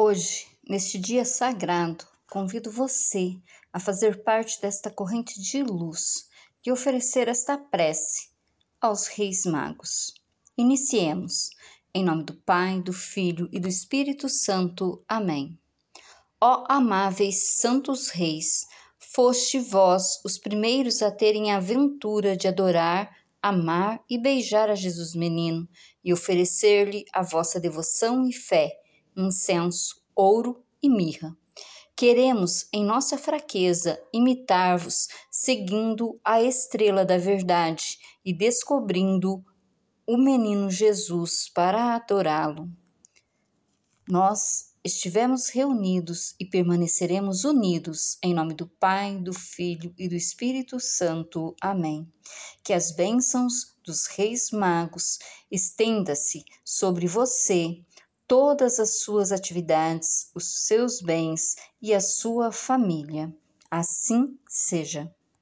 Hoje, neste dia sagrado, convido você a fazer parte desta corrente de luz e oferecer esta prece aos Reis Magos. Iniciemos. Em nome do Pai, do Filho e do Espírito Santo. Amém. Ó amáveis santos reis, foste vós os primeiros a terem a ventura de adorar, amar e beijar a Jesus menino e oferecer-lhe a vossa devoção e fé incenso, ouro e mirra. Queremos, em nossa fraqueza, imitar-vos, seguindo a estrela da verdade e descobrindo o menino Jesus para adorá-lo. Nós estivemos reunidos e permaneceremos unidos em nome do Pai, do Filho e do Espírito Santo. Amém. Que as bênçãos dos Reis Magos estenda-se sobre você todas as suas atividades, os seus bens e a sua família. Assim seja.